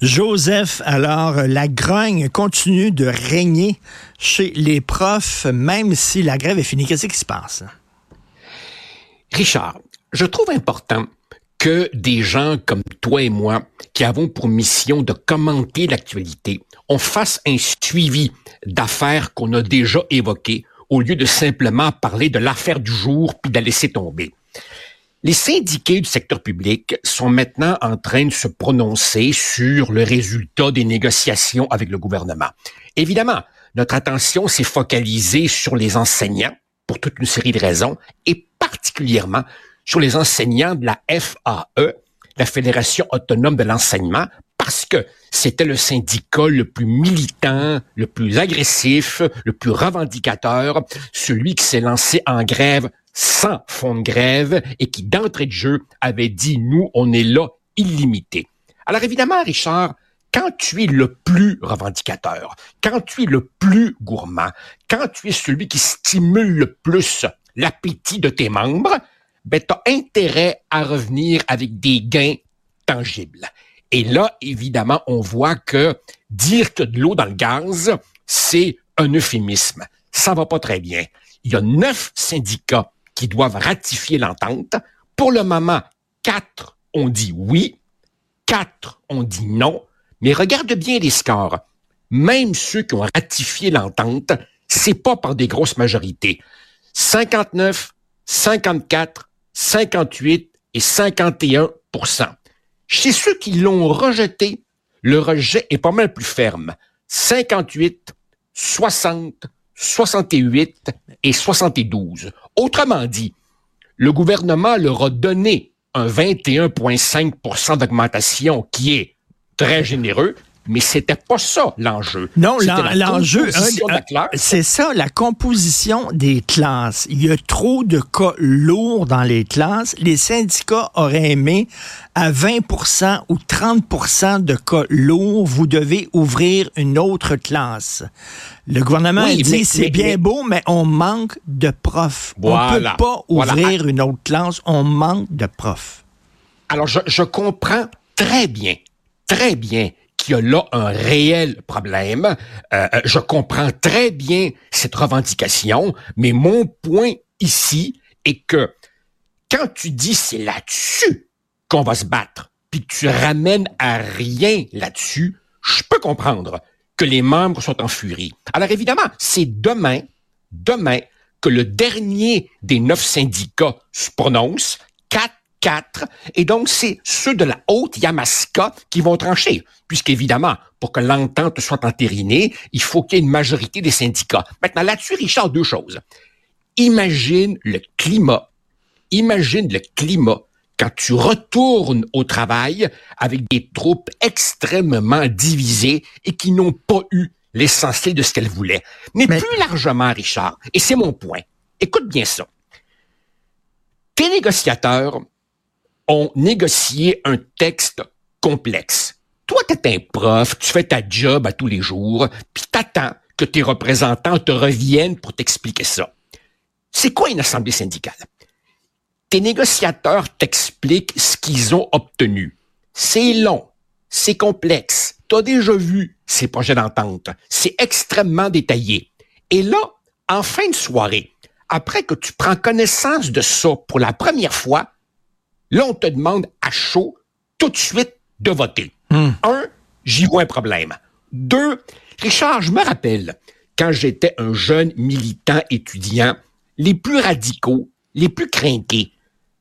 Joseph, alors la grogne continue de régner chez les profs, même si la grève est finie. Qu'est-ce qui se passe? Richard, je trouve important que des gens comme toi et moi, qui avons pour mission de commenter l'actualité, on fasse un suivi d'affaires qu'on a déjà évoquées au lieu de simplement parler de l'affaire du jour puis de la laisser tomber. Les syndiqués du secteur public sont maintenant en train de se prononcer sur le résultat des négociations avec le gouvernement. Évidemment, notre attention s'est focalisée sur les enseignants pour toute une série de raisons et particulièrement sur les enseignants de la FAE, la Fédération autonome de l'enseignement, parce que c'était le syndicat le plus militant, le plus agressif, le plus revendicateur, celui qui s'est lancé en grève sans fond de grève et qui, d'entrée de jeu, avait dit, nous, on est là illimité. Alors évidemment, Richard, quand tu es le plus revendicateur, quand tu es le plus gourmand, quand tu es celui qui stimule le plus l'appétit de tes membres, ben, tu as intérêt à revenir avec des gains tangibles. Et là, évidemment, on voit que dire que de l'eau dans le gaz, c'est un euphémisme. Ça va pas très bien. Il y a neuf syndicats qui doivent ratifier l'entente. Pour le moment, quatre ont dit oui, quatre ont dit non. Mais regarde bien les scores. Même ceux qui ont ratifié l'entente, c'est pas par des grosses majorités. 59, 54, 58 et 51% Chez ceux qui l'ont rejeté, le rejet est pas mal plus ferme. 58, 60, 68 et 72. Autrement dit, le gouvernement leur a donné un 21,5% d'augmentation qui est très généreux, mais c'était pas ça l'enjeu. Non, l'enjeu, c'est ça, la composition des classes. Il y a trop de cas lourds dans les classes. Les syndicats auraient aimé à 20% ou 30 de cas lourds, vous devez ouvrir une autre classe. Le gouvernement a dit c'est bien beau, mais on manque de profs. On ne peut pas ouvrir une autre classe, on manque de profs. Alors, je, je comprends très bien, très bien qu'il y a là un réel problème. Euh, euh, je comprends très bien cette revendication, mais mon point ici est que quand tu dis c'est là-dessus qu'on va se battre, puis que tu ramènes à rien là-dessus, je peux comprendre que les membres sont en furie. Alors évidemment, c'est demain, demain, que le dernier des neuf syndicats se prononce, Et donc, c'est ceux de la haute Yamaska qui vont trancher. Puisqu'évidemment, pour que l'entente soit entérinée, il faut qu'il y ait une majorité des syndicats. Maintenant, là-dessus, Richard, deux choses. Imagine le climat. Imagine le climat quand tu retournes au travail avec des troupes extrêmement divisées et qui n'ont pas eu l'essentiel de ce qu'elles voulaient. Mais, Mais, plus largement, Richard, et c'est mon point, écoute bien ça. Tes négociateurs ont négocié un texte complexe. Toi, t'es un prof, tu fais ta job à tous les jours, puis t'attends que tes représentants te reviennent pour t'expliquer ça. C'est quoi une assemblée syndicale? Tes négociateurs t'expliquent ce qu'ils ont obtenu. C'est long, c'est complexe. Tu as déjà vu ces projets d'entente. C'est extrêmement détaillé. Et là, en fin de soirée, après que tu prends connaissance de ça pour la première fois, Là, on te demande à chaud tout de suite de voter. Hmm. Un, j'y vois un problème. Deux, Richard, je me rappelle, quand j'étais un jeune militant étudiant, les plus radicaux, les plus crainqués,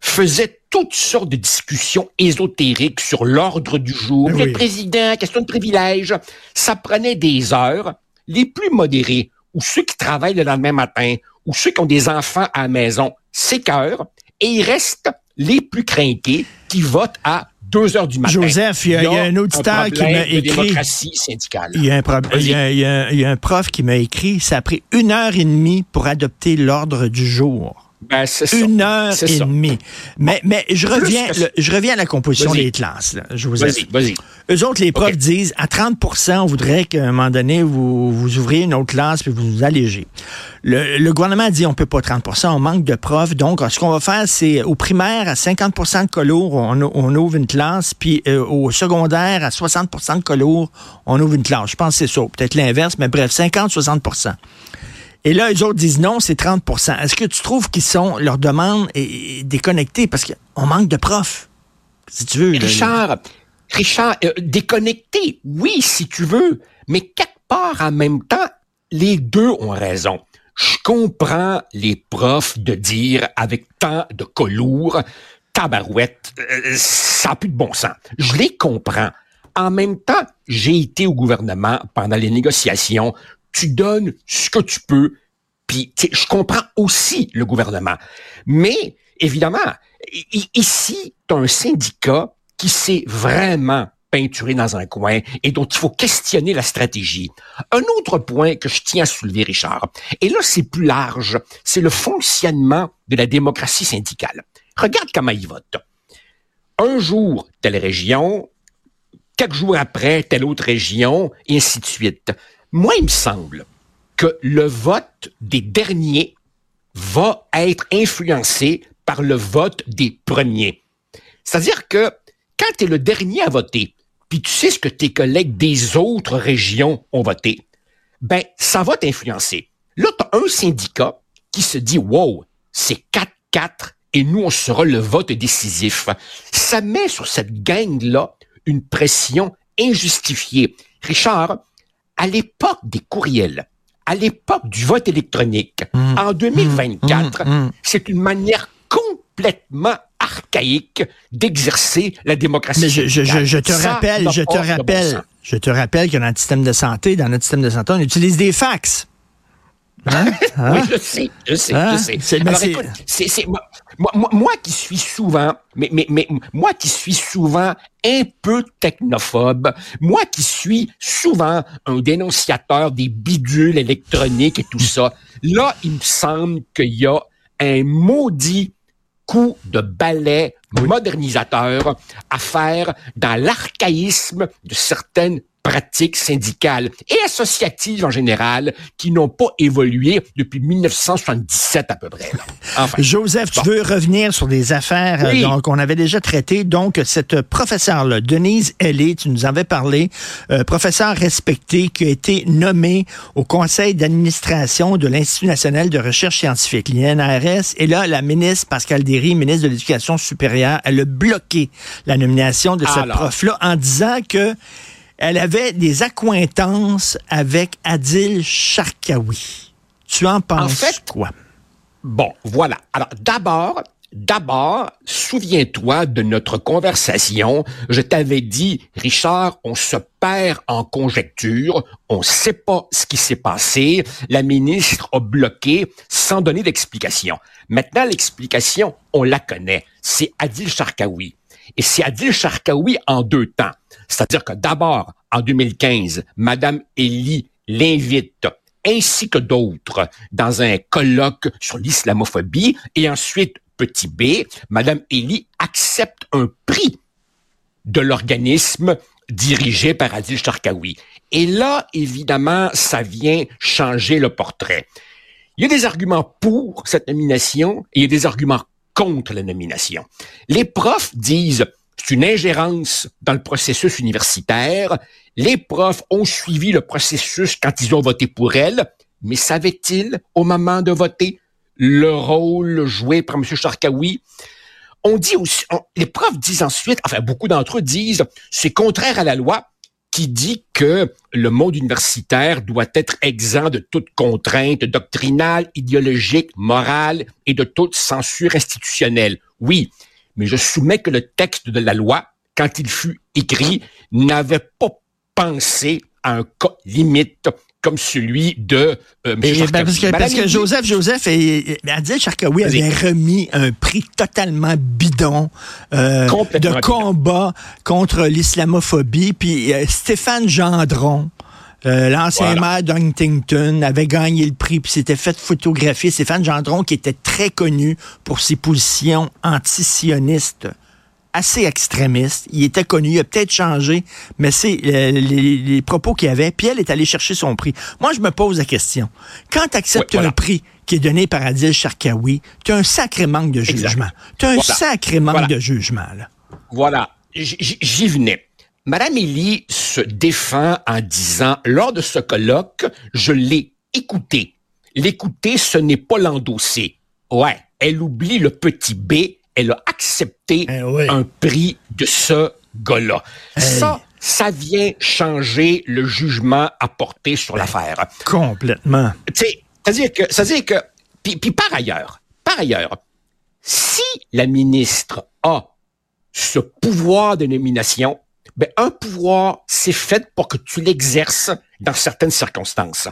faisaient toutes sortes de discussions ésotériques sur l'ordre du jour, ben le président, question de privilège. Ça prenait des heures. Les plus modérés, ou ceux qui travaillent le lendemain matin, ou ceux qui ont des enfants à la maison, s'écœurent et ils restent les plus crainqués qui votent à 2 heures du matin. Joseph, il y a, un auditeur qui m'a écrit. démocratie syndicale. Il y, a un, il y a un prof qui m'a écrit, ça a pris une heure et demie pour adopter l'ordre du jour. Ben, une heure et demie. Mais, mais je, reviens, je reviens à la composition des classes. Je vous vas-y, vas-y. Eux autres, les profs disent, à 30% on voudrait qu'à un moment donné, vous, vous ouvriez une autre classe puis vous vous allégez. Le, gouvernement dit, on peut pas 30% on manque de profs. Donc, ce qu'on va faire, c'est au primaire, à 50% de colour, on, ouvre une classe, puis euh, au secondaire, à 60% de colour, on ouvre une classe. Je pense que c'est ça. Peut-être l'inverse, mais bref, 50-60% et là, les autres disent non, c'est 30% Est-ce que tu trouves qu'ils sont, leur demande est déconnectée? Parce qu'on manque de profs? Si tu veux. Richard, Richard, euh, déconnecté, oui, si tu veux, mais quelque part en même temps, les deux ont raison. Je comprends les profs de dire avec tant de colours, tabarouette, euh, ça n'a plus de bon sens. Je les comprends. En même temps, j'ai été au gouvernement pendant les négociations tu donnes ce que tu peux. Puis je comprends aussi le gouvernement. Mais évidemment, ici, tu as un syndicat qui s'est vraiment peinturé dans un coin et dont il faut questionner la stratégie. Un autre point que je tiens à soulever, Richard, et là c'est plus large, c'est le fonctionnement de la démocratie syndicale. Regarde comment ils votent. Un jour, telle région, quelques jours après, telle autre région, et ainsi de suite. Moi, il me semble que le vote des derniers va être influencé par le vote des premiers. C'est-à-dire que quand tu es le dernier à voter, puis tu sais ce que tes collègues des autres régions ont voté, ben ça va t'influencer. Là, tu as un syndicat qui se dit Wow, c'est 4-4 et nous, on sera le vote décisif. Ça met sur cette gang-là une pression injustifiée. Richard, à l'époque des courriels, à l'époque du vote électronique, mmh. en 2024, mmh. mmh. c'est une manière complètement archaïque d'exercer la démocratie. Mais je, je, je te rappelle, je te rappelle, je te rappelle que dans notre système de santé, dans notre système de santé, on utilise des fax. Hein? oui, je sais, je sais, je hein? sais. Alors, écoute, c'est, moi, moi, moi, qui suis souvent, mais, mais, mais moi qui suis souvent un peu technophobe, moi qui suis souvent un dénonciateur des bidules électroniques et tout ça, là, il me semble qu'il y a un maudit coup de balai modernisateur à faire dans l'archaïsme de certaines pratiques syndicales et associatives en général qui n'ont pas évolué depuis 1977 à peu près. Joseph, tu veux revenir sur des affaires euh, qu'on avait déjà traitées. Donc, cette professeure-là, Denise Hellé, tu nous avais parlé, euh, professeure respectée qui a été nommée au conseil d'administration de l'Institut national de recherche scientifique, l'INRS. Et là, la ministre Pascal Derry, ministre de l'Éducation supérieure, elle a bloqué la nomination de cette prof-là en disant que elle avait des accointances avec Adil Sharkawi. Tu en penses en fait, quoi? Bon, voilà. Alors, d'abord, D'abord, souviens-toi de notre conversation. Je t'avais dit, Richard, on se perd en conjecture, on ne sait pas ce qui s'est passé. La ministre a bloqué sans donner d'explication. Maintenant, l'explication, on la connaît. C'est Adil Sharkawi. Et c'est Adil Sharkawi en deux temps. C'est-à-dire que d'abord, en 2015, Madame Elie l'invite ainsi que d'autres dans un colloque sur l'islamophobie et ensuite petit b, Madame Elie accepte un prix de l'organisme dirigé par Adil Sharkawi. Et là, évidemment, ça vient changer le portrait. Il y a des arguments pour cette nomination et il y a des arguments contre la nomination. Les profs disent c'est une ingérence dans le processus universitaire. Les profs ont suivi le processus quand ils ont voté pour elle, mais savaient-ils au moment de voter le rôle joué par M. Charkaoui? On dit aussi, les profs disent ensuite, enfin beaucoup d'entre eux disent, c'est contraire à la loi qui dit que le monde universitaire doit être exempt de toute contrainte doctrinale, idéologique, morale et de toute censure institutionnelle. Oui, mais je soumets que le texte de la loi, quand il fut écrit, n'avait pas pensé à un cas limite comme celui de euh, ben, parce, que, parce que, Joseph, Joseph, et, Adil Sharkawi avait remis un prix totalement bidon euh, de combat contre l'islamophobie. Puis euh, Stéphane Gendron, euh, l'ancien maire d'Huntington avait gagné le prix puis s'était fait photographier. Stéphane Gendron, qui était très connu pour ses positions anti-sionistes assez extrémiste. Il était connu, il a peut-être changé, mais c'est euh, les, propos qu'il avait. Puis elle est allée chercher son prix. Moi, je me pose la question. Quand tu acceptes un prix qui est donné par Adil Sharkawi, tu as un sacré manque de jugement. Tu as un sacré manque de jugement. Là. Voilà, j'y venais. Madame Élie se défend en disant, lors de ce colloque, je l'ai écouté. L'écouter, ce n'est pas l'endosser. Ouais, elle oublie le petit B elle a accepté eh un prix de ce gars-là. Ça, ça vient changer le jugement apporté sur l'affaire. Complètement. C'est-à-dire que, c'est-à-dire que, puis, par ailleurs, par ailleurs, si la ministre a ce pouvoir de nomination, ben, un pouvoir, c'est fait pour que tu l'exerces dans certaines circonstances.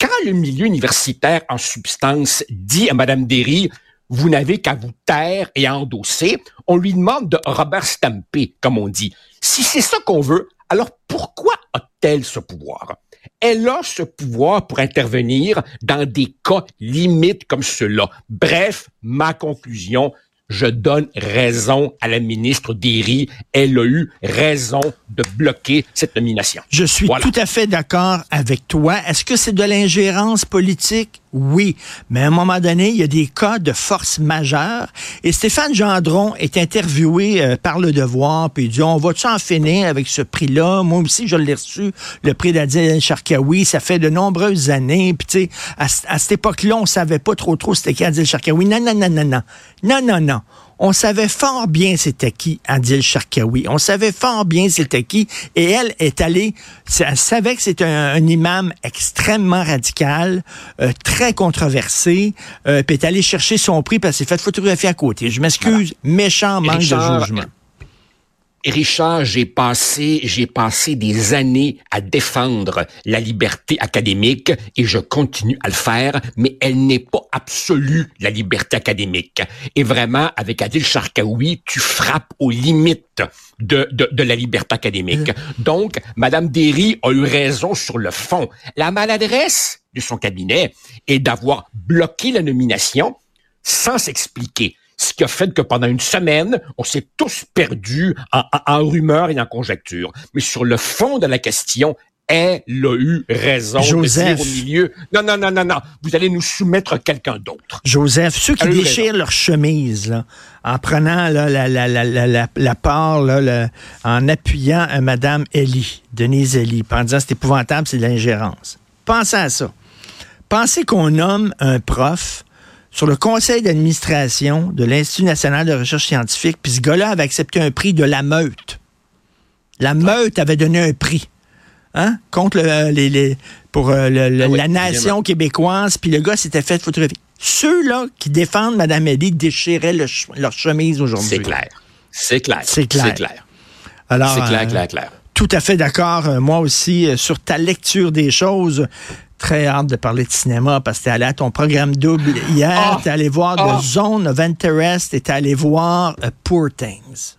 Quand le milieu universitaire, en substance, dit à Mme Derry, vous n'avez qu'à vous taire et à endosser. On lui demande de Robert Stampé, comme on dit. Si c'est ça qu'on veut, alors pourquoi a-t-elle ce pouvoir? Elle a ce pouvoir pour intervenir dans des cas limites comme ceux-là. Bref, ma conclusion, je donne raison à la ministre Derry. Elle a eu raison de bloquer cette nomination. Je suis tout à fait d'accord avec toi. Est-ce que c'est de l'ingérence politique? Oui, mais à un moment donné, il y a des cas de force majeure. Et Stéphane Gendron est interviewé euh, par Le Devoir, puis il dit, on va-tu en finir avec ce prix-là? Moi aussi, je l'ai reçu, le prix d'Adil Sharkawi. Ça fait de nombreuses années. Puis tu sais, à, cette époque-là, on savait pas trop trop c'était qui Adil Sharkawi. Non, non, non, non, non. Non, non, non on savait fort bien c'était qui Adil Sharkawi. On savait fort bien c'était qui. Et elle est allée, elle savait que c'était un, imam extrêmement radical, euh, très controversé, euh, puis est allée chercher son prix parce qu'elle s'est fait photographier à côté. Je m'excuse, méchant manque de jugement. Richard, j'ai passé, j'ai passé des années à défendre la liberté académique et je continue à le faire, mais elle n'est pas absolue, la liberté académique. Et vraiment, avec Adil Sharkawi, tu frappes aux limites de, de, de la liberté académique. Donc, Madame Derry a eu raison sur le fond. La maladresse de son cabinet est d'avoir bloqué la nomination sans s'expliquer ce qui a fait que pendant une semaine, on s'est tous perdus en, rumeurs et en conjectures. Mais sur le fond de la question, elle a eu raison Joseph. de dire au milieu, non, non, non, non, non, vous allez nous soumettre quelqu'un d'autre. Joseph, ceux qui déchirent leur chemise, là, en prenant la, la, la, la, la part, là, en appuyant à Madame Ellie, Denise Ellie, en disant c'est épouvantable, c'est de l'ingérence. Pensez à ça. Pensez qu'on nomme un prof sur le conseil d'administration de l'Institut national de recherche scientifique, puis ce gars-là avait accepté un prix de la meute. La meute avait donné un prix. Hein, contre les, les, pour euh, ah la nation québécoise, puis le gars s'était fait photographier. Ceux-là qui défendent Mme Eddy déchiraient leur chemise aujourd'hui. C'est clair. C'est clair. C'est clair. C'est clair. Alors, clair, euh, clair, clair. Tout à fait d'accord, euh, moi aussi, sur ta lecture des choses très hâte de parler de cinéma parce que tu allé à ton programme double hier. Oh, tu allé voir The ah! Zone of Interest et tu allé voir uh, Poor Things.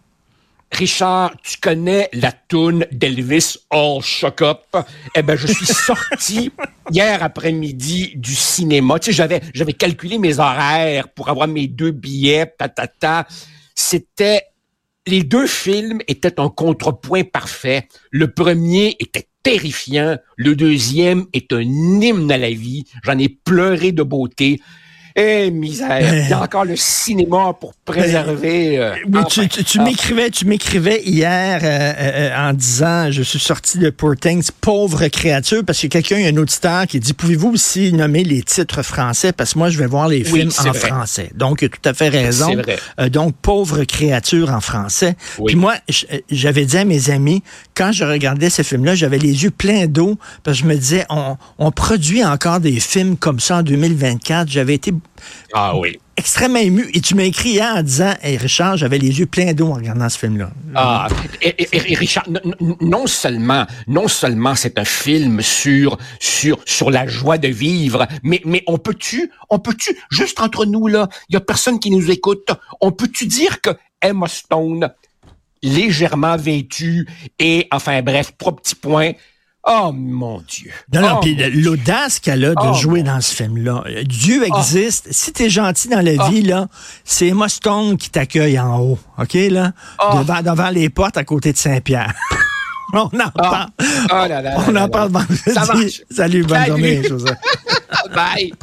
Richard, tu connais la toune d'Elvis All Shock Up? Eh ben, je suis sorti hier après-midi du cinéma. Tu sais, j'avais, j'avais calculé mes horaires pour avoir mes deux billets, ta. C'était, les deux films étaient un contrepoint parfait. Le premier était terrifiant. Le deuxième est un hymne à la vie. J'en ai pleuré de beauté. Eh, misère. Il y a encore le cinéma pour préserver. Euh, tu, tu, m'écrivais, tu m'écrivais hier euh, euh, en disant, je suis sorti de Poor Things, pauvre créature, parce que quelqu'un, un auditeur qui dit, pouvez-vous aussi nommer les titres français, parce que moi, je vais voir les films en français. Donc, tout à fait raison. Vrai. donc, pauvre créature en français. Puis moi, j'avais dit à mes amis, quand je regardais ce film-là, j'avais les yeux pleins d'eau, parce que je me disais, on, on produit encore des films comme ça en 2024. J'avais été ah oui. extrêmement ému. Et tu m'as écrit hier en disant, hey, Richard, j'avais les yeux pleins d'eau en regardant ce film-là. Ah, et, Richard, non seulement, non seulement c'est un film sur, sur, sur la joie de vivre, mais, mais on peut-tu, on peut-tu, juste entre nous, là, il y a personne qui nous écoute, on peut-tu dire que Emma Stone, légèrement vêtue et, enfin bref, trois petits points, Oh mon Dieu. Non, non, oh, puis l'audace qu'elle a de oh, jouer dans ce film-là. Dieu ah. existe. Si t'es gentil dans la ah. vie, là, c'est Emma Stone qui t'accueille en haut. OK, là? Devant, devant les portes à côté de Saint-Pierre. on en parle. on en parle vendredi. Salut, bonne journée, Joseph. Bye.